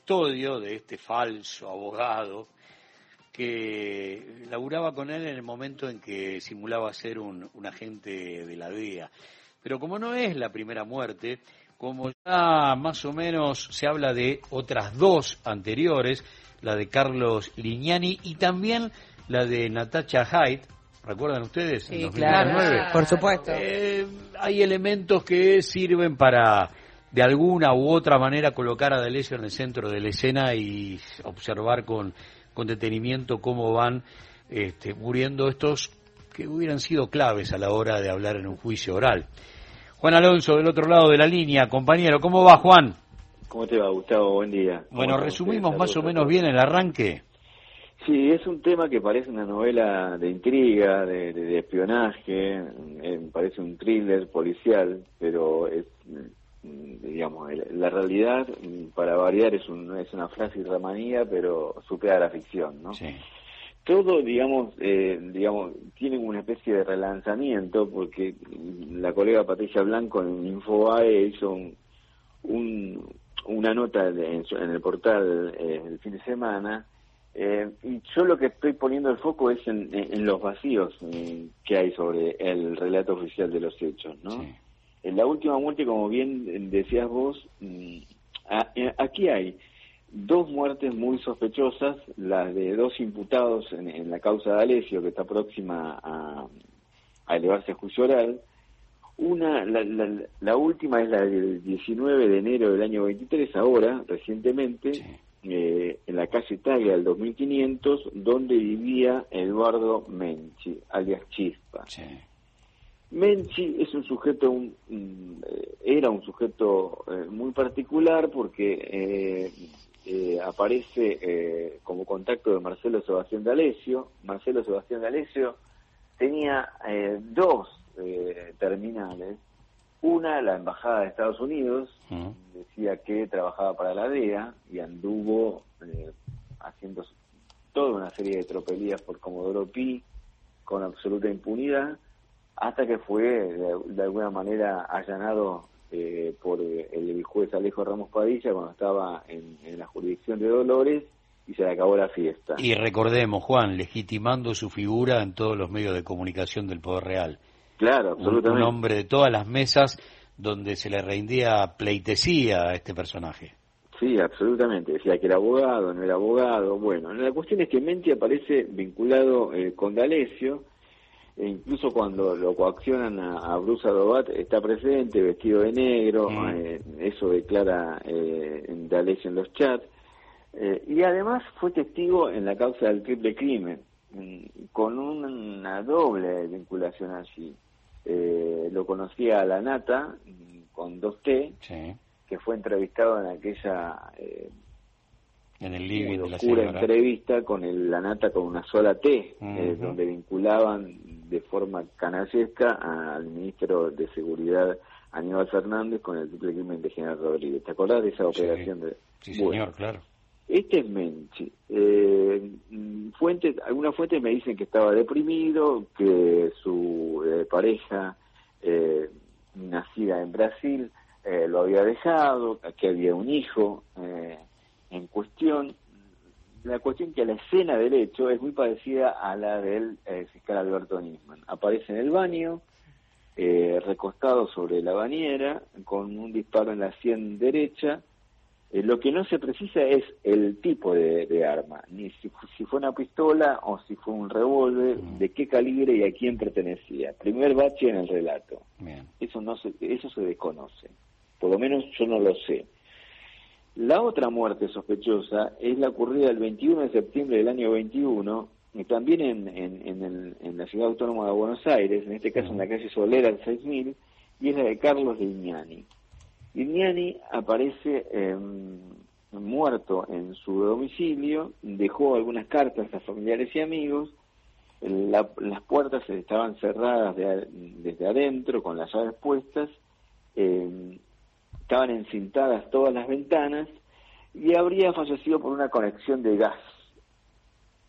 custodio de este falso abogado que laburaba con él en el momento en que simulaba ser un, agente de la DEA. Pero como no es la primera muerte, como ya más o menos se habla de otras dos anteriores, la de Carlos Lignani y también la de Natacha Haidt, ¿recuerdan ustedes? Sí, claro, por supuesto. Eh, hay elementos que sirven para de alguna u otra manera colocar a D'Alessio en el centro de la escena y observar con con detenimiento cómo van este, muriendo estos que hubieran sido claves a la hora de hablar en un juicio oral. Juan Alonso, del otro lado de la línea, compañero, ¿cómo va Juan? ¿Cómo te va, Gustavo? Buen día. Bueno, resumimos más o menos bien el arranque. Sí, es un tema que parece una novela de intriga, de, espionaje, eh, parece un thriller policial, pero es digamos, la realidad, mm, para variar, es, un, es una frase ramanía, pero supera la ficción, ¿no? Todo, digamos, eh, digamos, tiene una especie de relanzamiento, porque la colega Patricia Blanco en Infobae hizo un, una nota en, el portal eh, el fin de semana, eh, y yo lo que estoy poniendo el foco es en, en los vacíos mm, que hay sobre el relato oficial de los hechos, ¿no? En la última muerte, como bien decías vos, mm, eh, aquí hay dos muertes muy sospechosas, las de dos imputados en, la causa de Alessio, que está próxima a, elevarse a juicio oral. Una, la, última es la del 19 de enero del año 23, ahora, recientemente, eh, en la calle Italia del 2500, donde vivía Eduardo Menchi, alias Chispa. Menchi es un sujeto, un, eh, era un sujeto eh, muy particular porque eh, aparece como contacto de Marcelo Sebastián de Alessio. Marcelo Sebastián de Alessio tenía dos terminales. Una, la Embajada de Estados Unidos, decía que trabajaba para la DEA y anduvo haciendo toda una serie de tropelías por Comodoro Pi con absoluta impunidad hasta que fue de, alguna manera allanado eh, por el, juez Alejo Ramos Padilla cuando estaba en, la jurisdicción de Dolores y se le acabó la fiesta. Y recordemos, Juan, legitimando su figura en todos los medios de comunicación del Poder Real. Claro, absolutamente. Un, hombre de todas las mesas donde se le rendía pleitesía a este personaje. Sí, absolutamente. Decía que era abogado, no era abogado. Bueno, la cuestión es que Menti aparece vinculado eh, con D'Alessio, e incluso cuando lo coaccionan a, Bruce Adobat está presente, vestido de negro, mm. eh, eso declara eh, en los chats, eh, y además fue testigo en la causa del triple crimen, mm, con una doble vinculación allí. Eh, lo conocía a la Nata, mm, con dos T, que fue entrevistado en aquella en el living de la oscura entrevista con el, la nata con una sola T, donde vinculaban de forma canallesca al ministro de Seguridad Aníbal Fernández con el triple crimen de General Rodríguez. ¿Te acordás de esa operación? De... Sí, señor, claro. Este es Menchi. Eh, fuentes, algunas fuentes me dicen que estaba deprimido, que su eh, pareja eh, nacida en Brasil eh, lo había dejado, que había un hijo cuestión la cuestión que la escena del hecho es muy parecida a la del eh, fiscal Alberto Nisman. Aparece en el baño, eh, recostado sobre la bañera, con un disparo en la sien derecha. Eh, lo que no se precisa es el tipo de, arma, ni si, fue una pistola o si fue un revólver, mm. de qué calibre y a quién pertenecía. Primer bache en el relato. Eso no se, eso se desconoce. Por lo menos yo no lo sé. La otra muerte sospechosa es la ocurrida el 21 de septiembre del año 21, y también en, en, en, la ciudad autónoma de Buenos Aires, en este caso en la calle Solera, el 6000, y es la de Carlos Lignani. Lignani aparece em, muerto en su domicilio, dejó algunas cartas a familiares y amigos, las puertas estaban cerradas desde adentro, con las llaves puestas, eh, estaban encintadas todas las ventanas y habría fallecido por una conexión de gas.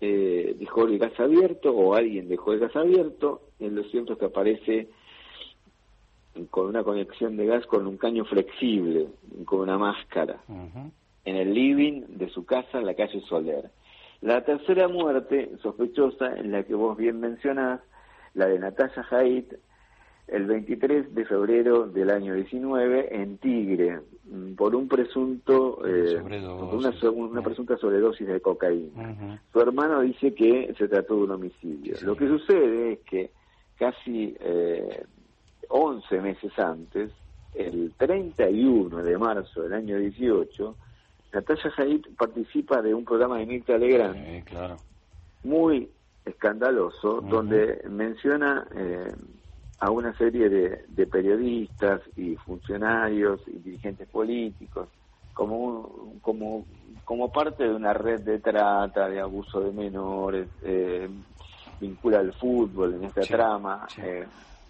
Eh, dejó el gas abierto o alguien dejó el gas abierto, en lo cierto es que aparece con una conexión de gas con un caño flexible, con una máscara. en el living de su casa en la calle Soler. La tercera muerte sospechosa, en la que vos bien mencionás, la de Natalia Haidt, el 23 de febrero del año 19 en Tigre mm, por un presunto eh, una, presunta sobredosis de cocaína. Su hermano dice que se trató de un homicidio. Lo que sucede es que casi eh, 11 meses antes, el 31 de marzo del año 18, Natalia Haidt participa de un programa de Mirta Legrand. Muy escandaloso, donde menciona eh, a una serie de, periodistas y funcionarios y dirigentes políticos como, como, como parte de una red de trata, de abuso de menores, eh, vincula al fútbol en esta trama, Eh,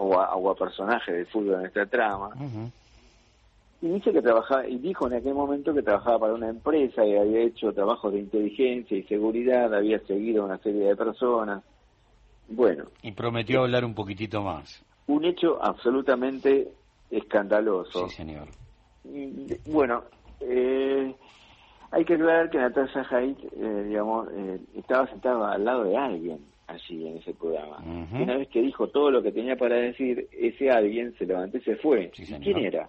o, a, personajes del fútbol en esta trama. Y dice que trabajaba, y dijo en aquel momento que trabajaba para una empresa y había hecho trabajos de inteligencia y seguridad, había seguido a una serie de personas. Bueno. Y prometió hablar un poquitito más un hecho absolutamente escandaloso. Sí, señor. bueno, eh, hay que aclarar que Natasha Haidt, eh, digamos, eh, estaba sentada al lado de alguien allí en ese programa. Una vez que dijo todo lo que tenía para decir, ese alguien se levantó y se fue. ¿Quién era?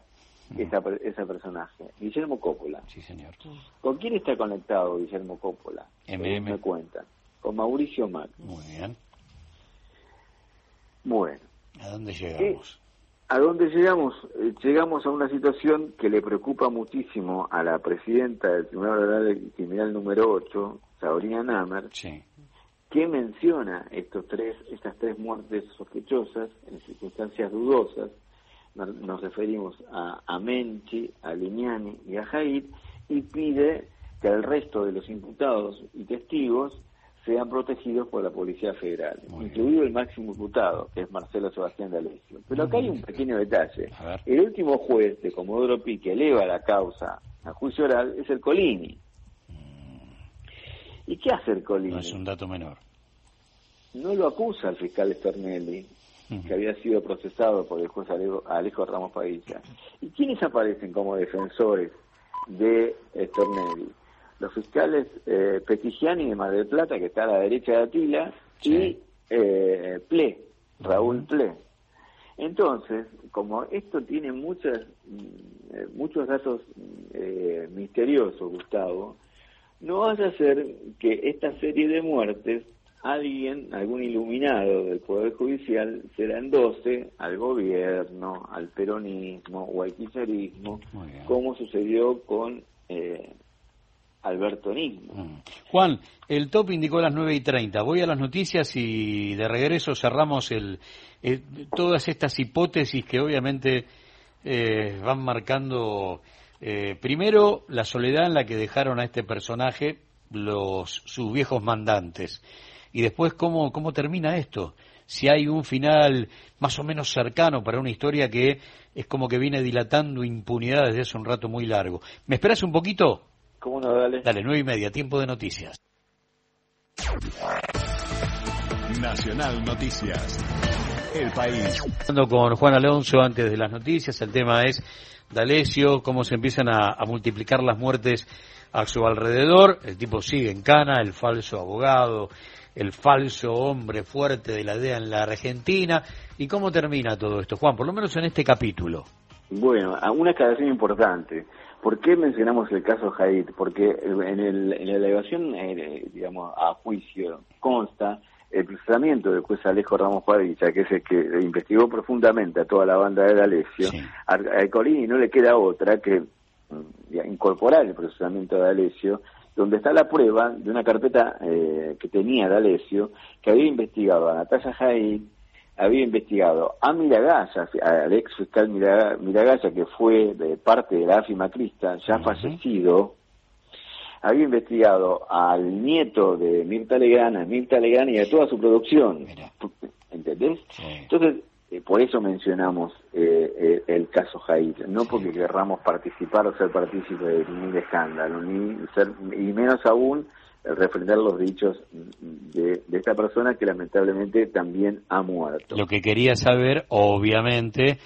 Esa, ese personaje, Guillermo Coppola. Sí, señor. ¿Con quién está conectado Guillermo Coppola? MM. Me cuentan. Con Mauricio Macri. Muy bien. Bueno, ¿A dónde llegamos? ¿A dónde llegamos? Eh, llegamos a una situación que le preocupa muchísimo a la presidenta del Tribunal Criminal número 8, Sabrina Namer, que menciona estos tres, estas tres muertes sospechosas en circunstancias dudosas. Nos referimos a, a Menchi, a Lignani y a Jaid, y pide que al resto de los imputados y testigos sean protegidos por la Policía Federal, incluido el máximo imputado, que es Marcelo Sebastián D'Alessio. Pero acá hay un pequeño detalle. El último juez de Comodoro Pi que eleva la causa a juicio oral es el Colini. ¿Y qué hace el Colini? No es un dato menor. No lo acusa al fiscal Stornelli, que había sido procesado por el juez Alejo, Ramos Padilla. ¿Y quiénes aparecen como defensores de Stornelli? Los fiscales eh, Petigiani de Mar del Plata, que está a la derecha de Atila, y eh, Ple, Raúl Ple. Entonces, como esto tiene muchas, mm, eh, muchos datos eh, misteriosos, Gustavo, no vas a hacer que esta serie de muertes alguien, algún iluminado del Poder Judicial, se la endose al gobierno, al peronismo o al kirchnerismo, como sucedió con eh, albertonismo. Mm. Juan, el top indicó las 9 y 30. Voy a las noticias y de regreso cerramos el, todas estas hipótesis que obviamente eh, van marcando eh, primero la soledad en la que dejaron a este personaje los sus viejos mandantes y después cómo, cómo termina esto si hay un final más o menos cercano para una historia que es como que viene dilatando impunidad desde hace un rato muy largo. ¿Me esperas un poquito? ¿Cómo no? Dale. Dale, nueve y media, tiempo de noticias. Nacional Noticias. El país. Hablando con Juan Alonso antes de las noticias, el tema es D'Alessio, cómo se empiezan a, a, multiplicar las muertes a su alrededor. El tipo sigue en cana, el falso abogado, el falso hombre fuerte de la DEA en la Argentina. ¿Y cómo termina todo esto, Juan? Por lo menos en este capítulo. Bueno, una aclaración importante. ¿Por qué mencionamos el caso Haid? Porque en, el, en la elevación, eh, digamos, a juicio consta el procesamiento del juez Alejo Ramos Padilla, que es el que investigó profundamente a toda la banda de D'Alessio. A, Colini no le queda otra que mm, incorporar el procesamiento de D'Alessio, donde está la prueba de una carpeta eh, que tenía D'Alessio, que había investigado a Natalia Haid, había investigado a Miragaya, al ex fiscal Miragaya, que fue de parte de la AFI Macrista, ya fallecido, había investigado al nieto de Mirta Legrand, a Mirta Legrand y a toda su producción. ¿Entendés? Entonces, eh, por eso mencionamos eh, eh, el caso Jair, no porque querramos participar o ser partícipes de ningún escándalo, ni ser, y menos aún refrendar los dichos de, esta persona que lamentablemente también ha muerto. Lo que quería saber, obviamente,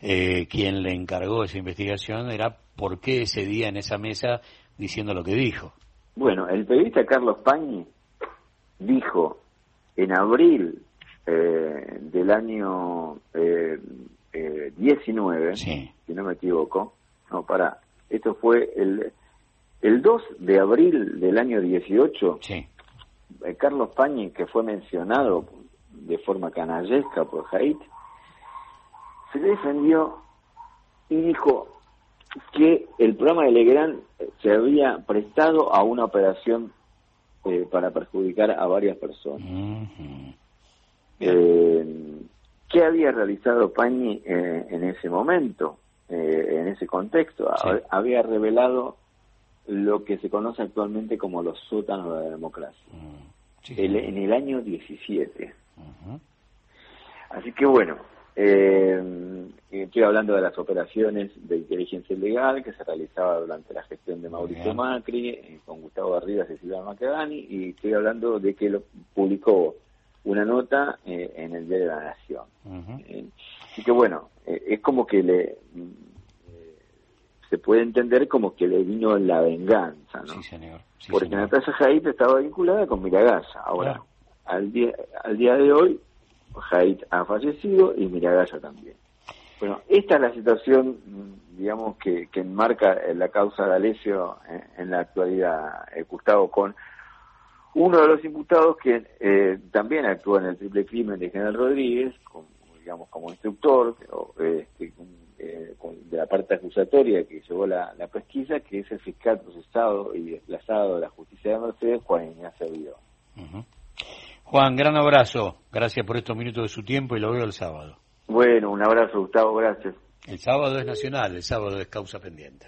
eh, quien le encargó esa investigación era por qué ese día en esa mesa diciendo lo que dijo. Bueno, el periodista Carlos Pañi dijo en abril eh, del año eh, 19, eh, si no me equivoco, no, para, esto fue el, el 2 de abril del año 18, sí. Eh, Carlos Pañi, que fue mencionado de forma canallesca por Haidt, se defendió y dijo que el programa de Legrand se había prestado a una operación eh, para perjudicar a varias personas. eh, ¿Qué había realizado Pañi eh, en ese momento, eh, en ese contexto? Había revelado lo que se conoce actualmente como los sótanos de la democracia, mm. en el año 17. Así que bueno, eh, estoy hablando de las operaciones de inteligencia ilegal que se realizaba durante la gestión de Mauricio Macri, eh, con Gustavo Arribas y Silvana Macadani, y estoy hablando de que lo publicó una nota eh, en el Diario de la Nación. Eh, así que bueno, es como que le se puede entender como que le vino la venganza, ¿no? Sí, señor. Porque Natasha Haidt estaba vinculada con Miragaya. Ahora, al, día, al día de hoy, Haidt ha fallecido y Miragaya también. Bueno, esta es la situación, digamos, que, que enmarca la causa de Alessio en, la actualidad, eh, Gustavo, con uno de los imputados que eh, también actuó en el triple crimen de General Rodríguez, como, digamos, como instructor, este, eh, de la parte acusatoria que llevó la, pesquisa, que es el fiscal procesado y desplazado de la justicia de Mercedes, Juan Ignacio Vidó. Juan, gran abrazo. Gracias por estos minutos de su tiempo y lo veo el sábado. Bueno, un abrazo, Gustavo, gracias. El sábado es nacional, el sábado es causa pendiente.